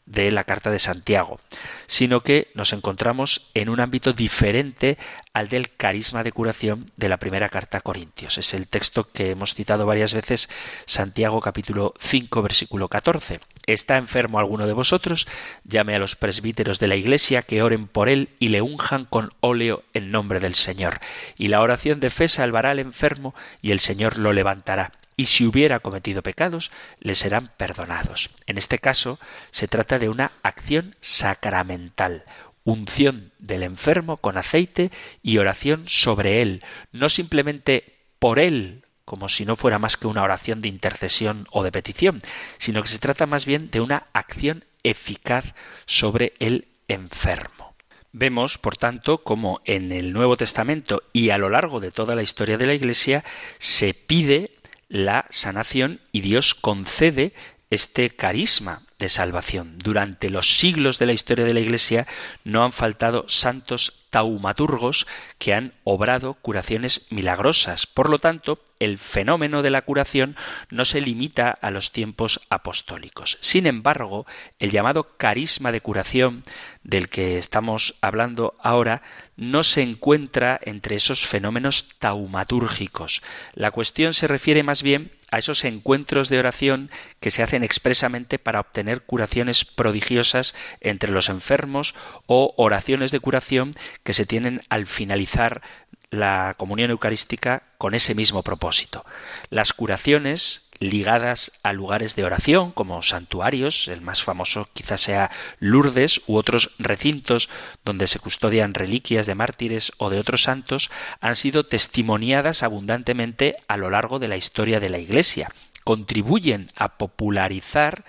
de la carta de Santiago, sino que nos encontramos en un ámbito diferente al del carisma de curación de la primera carta a Corintios. Es el texto que hemos citado varias veces, Santiago capítulo 5 versículo 14. ¿Está enfermo alguno de vosotros? Llame a los presbíteros de la iglesia que oren por él y le unjan con óleo en nombre del Señor. Y la oración de fe salvará al enfermo y el Señor lo levantará y si hubiera cometido pecados, le serán perdonados. En este caso, se trata de una acción sacramental, unción del enfermo con aceite y oración sobre él, no simplemente por él, como si no fuera más que una oración de intercesión o de petición, sino que se trata más bien de una acción eficaz sobre el enfermo. Vemos, por tanto, como en el Nuevo Testamento y a lo largo de toda la historia de la Iglesia se pide la sanación y Dios concede este carisma de salvación. Durante los siglos de la historia de la Iglesia no han faltado santos taumaturgos que han obrado curaciones milagrosas. Por lo tanto, el fenómeno de la curación no se limita a los tiempos apostólicos. Sin embargo, el llamado carisma de curación del que estamos hablando ahora no se encuentra entre esos fenómenos taumatúrgicos. La cuestión se refiere más bien a esos encuentros de oración que se hacen expresamente para obtener curaciones prodigiosas entre los enfermos o oraciones de curación que se tienen al finalizar la comunión eucarística con ese mismo propósito. Las curaciones ligadas a lugares de oración como santuarios, el más famoso quizás sea Lourdes u otros recintos donde se custodian reliquias de mártires o de otros santos, han sido testimoniadas abundantemente a lo largo de la historia de la Iglesia. Contribuyen a popularizar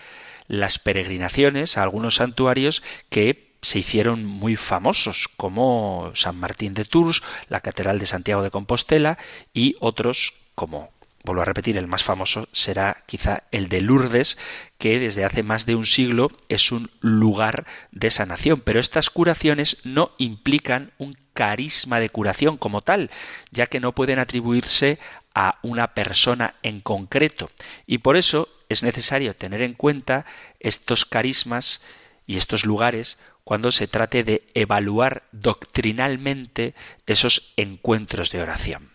las peregrinaciones a algunos santuarios que se hicieron muy famosos, como San Martín de Tours, la Catedral de Santiago de Compostela y otros como vuelvo a repetir, el más famoso será quizá el de Lourdes, que desde hace más de un siglo es un lugar de sanación. Pero estas curaciones no implican un carisma de curación como tal, ya que no pueden atribuirse a una persona en concreto. Y por eso es necesario tener en cuenta estos carismas y estos lugares cuando se trate de evaluar doctrinalmente esos encuentros de oración.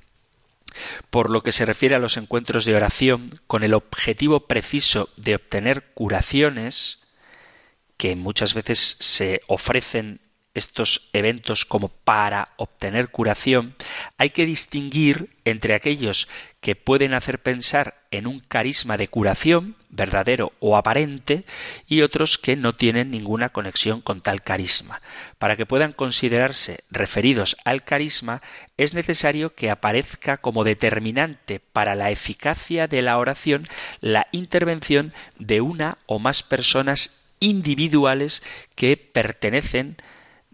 Por lo que se refiere a los encuentros de oración, con el objetivo preciso de obtener curaciones, que muchas veces se ofrecen estos eventos como para obtener curación, hay que distinguir entre aquellos que pueden hacer pensar en un carisma de curación, verdadero o aparente, y otros que no tienen ninguna conexión con tal carisma. Para que puedan considerarse referidos al carisma, es necesario que aparezca como determinante para la eficacia de la oración la intervención de una o más personas individuales que pertenecen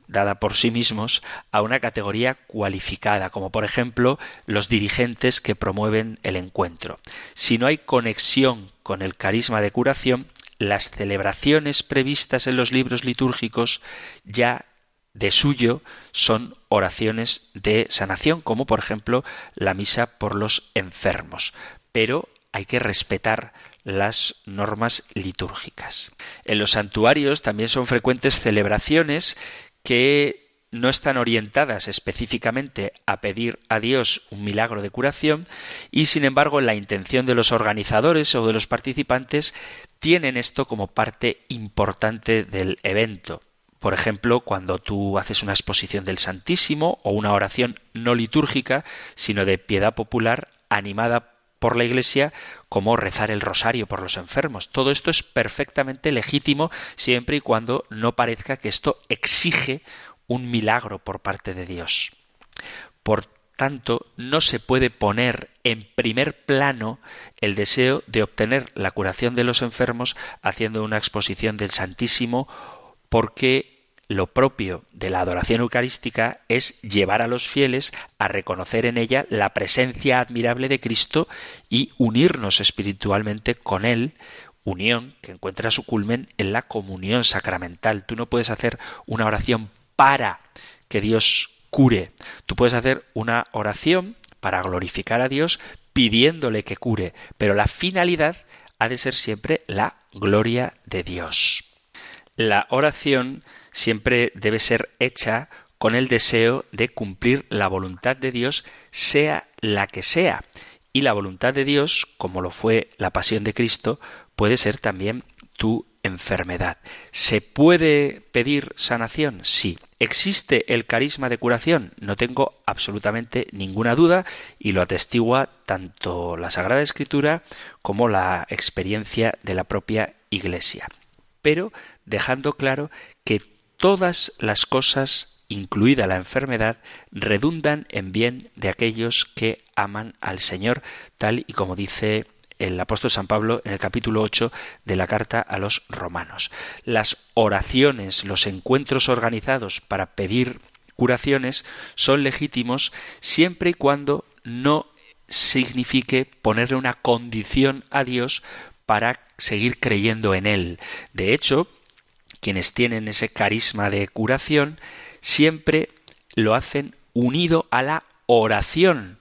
dada por sí mismos a una categoría cualificada, como por ejemplo los dirigentes que promueven el encuentro. Si no hay conexión con el carisma de curación, las celebraciones previstas en los libros litúrgicos ya de suyo son oraciones de sanación, como por ejemplo la misa por los enfermos. Pero hay que respetar las normas litúrgicas. En los santuarios también son frecuentes celebraciones que no están orientadas específicamente a pedir a Dios un milagro de curación y sin embargo la intención de los organizadores o de los participantes tienen esto como parte importante del evento. Por ejemplo, cuando tú haces una exposición del Santísimo o una oración no litúrgica, sino de piedad popular animada por la Iglesia como rezar el rosario por los enfermos. Todo esto es perfectamente legítimo siempre y cuando no parezca que esto exige un milagro por parte de Dios. Por tanto, no se puede poner en primer plano el deseo de obtener la curación de los enfermos haciendo una exposición del Santísimo porque lo propio de la adoración eucarística es llevar a los fieles a reconocer en ella la presencia admirable de Cristo y unirnos espiritualmente con Él, unión que encuentra su culmen en la comunión sacramental. Tú no puedes hacer una oración para que Dios cure. Tú puedes hacer una oración para glorificar a Dios pidiéndole que cure, pero la finalidad ha de ser siempre la gloria de Dios. La oración siempre debe ser hecha con el deseo de cumplir la voluntad de Dios, sea la que sea. Y la voluntad de Dios, como lo fue la pasión de Cristo, puede ser también tu enfermedad. ¿Se puede pedir sanación? Sí. ¿Existe el carisma de curación? No tengo absolutamente ninguna duda y lo atestigua tanto la Sagrada Escritura como la experiencia de la propia Iglesia. Pero dejando claro que todas las cosas, incluida la enfermedad, redundan en bien de aquellos que aman al Señor, tal y como dice el apóstol San Pablo en el capítulo 8 de la carta a los romanos. Las oraciones, los encuentros organizados para pedir curaciones son legítimos siempre y cuando no signifique ponerle una condición a Dios para seguir creyendo en Él. De hecho, quienes tienen ese carisma de curación, siempre lo hacen unido a la oración.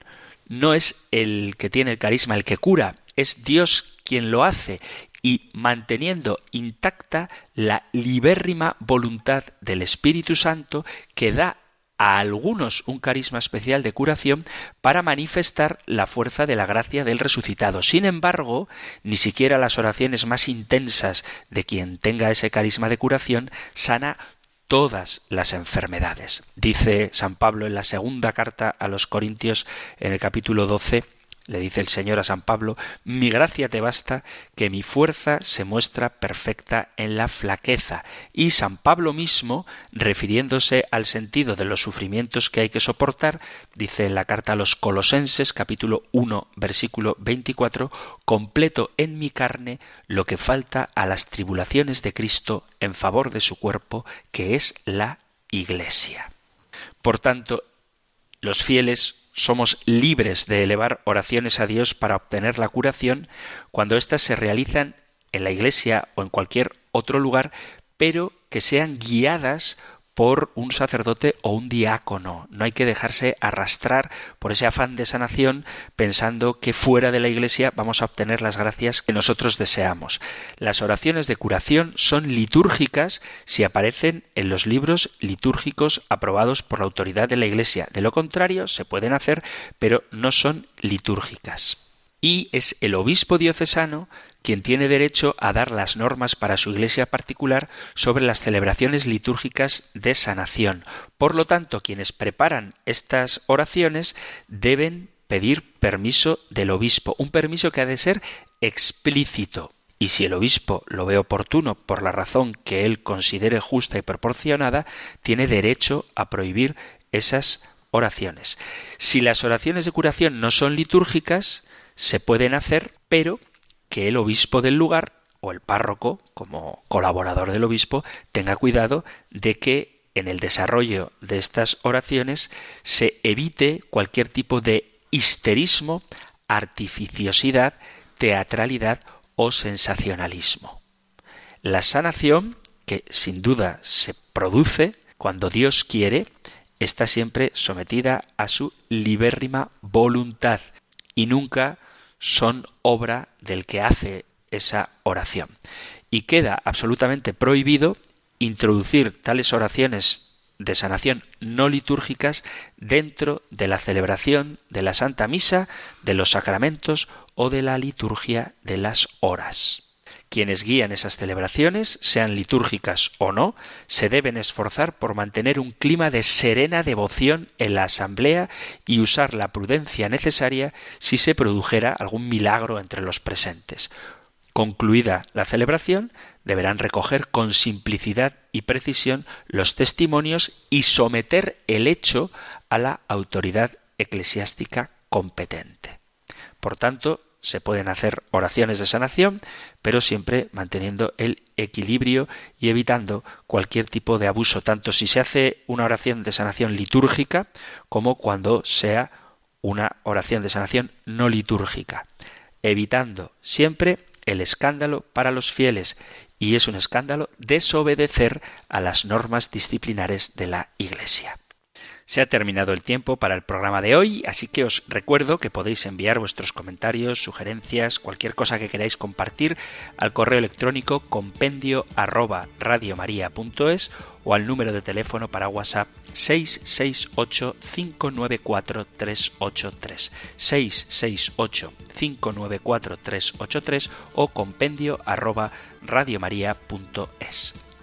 No es el que tiene el carisma el que cura, es Dios quien lo hace y manteniendo intacta la libérrima voluntad del Espíritu Santo que da a algunos un carisma especial de curación para manifestar la fuerza de la gracia del resucitado. Sin embargo, ni siquiera las oraciones más intensas de quien tenga ese carisma de curación sana todas las enfermedades. Dice San Pablo en la segunda carta a los Corintios en el capítulo 12 le dice el Señor a San Pablo, mi gracia te basta, que mi fuerza se muestra perfecta en la flaqueza. Y San Pablo mismo, refiriéndose al sentido de los sufrimientos que hay que soportar, dice en la carta a los Colosenses, capítulo 1, versículo 24, completo en mi carne lo que falta a las tribulaciones de Cristo en favor de su cuerpo, que es la Iglesia. Por tanto, los fieles somos libres de elevar oraciones a Dios para obtener la curación cuando éstas se realizan en la iglesia o en cualquier otro lugar, pero que sean guiadas por un sacerdote o un diácono. No hay que dejarse arrastrar por ese afán de sanación pensando que fuera de la Iglesia vamos a obtener las gracias que nosotros deseamos. Las oraciones de curación son litúrgicas si aparecen en los libros litúrgicos aprobados por la autoridad de la Iglesia. De lo contrario, se pueden hacer, pero no son litúrgicas. Y es el obispo diocesano quien tiene derecho a dar las normas para su iglesia particular sobre las celebraciones litúrgicas de sanación. Por lo tanto, quienes preparan estas oraciones deben pedir permiso del obispo, un permiso que ha de ser explícito. Y si el obispo lo ve oportuno por la razón que él considere justa y proporcionada, tiene derecho a prohibir esas oraciones. Si las oraciones de curación no son litúrgicas, se pueden hacer, pero que el obispo del lugar o el párroco, como colaborador del obispo, tenga cuidado de que en el desarrollo de estas oraciones se evite cualquier tipo de histerismo, artificiosidad, teatralidad o sensacionalismo. La sanación, que sin duda se produce cuando Dios quiere, está siempre sometida a su libérrima voluntad y nunca son obra del que hace esa oración. Y queda absolutamente prohibido introducir tales oraciones de sanación no litúrgicas dentro de la celebración de la Santa Misa, de los sacramentos o de la liturgia de las horas. Quienes guían esas celebraciones, sean litúrgicas o no, se deben esforzar por mantener un clima de serena devoción en la asamblea y usar la prudencia necesaria si se produjera algún milagro entre los presentes. Concluida la celebración, deberán recoger con simplicidad y precisión los testimonios y someter el hecho a la autoridad eclesiástica competente. Por tanto, se pueden hacer oraciones de sanación, pero siempre manteniendo el equilibrio y evitando cualquier tipo de abuso, tanto si se hace una oración de sanación litúrgica como cuando sea una oración de sanación no litúrgica, evitando siempre el escándalo para los fieles y es un escándalo desobedecer a las normas disciplinares de la Iglesia. Se ha terminado el tiempo para el programa de hoy, así que os recuerdo que podéis enviar vuestros comentarios, sugerencias, cualquier cosa que queráis compartir al correo electrónico compendio arroba o al número de teléfono para WhatsApp 668 594 383 668 594 383 o compendio arroba radiomaria.es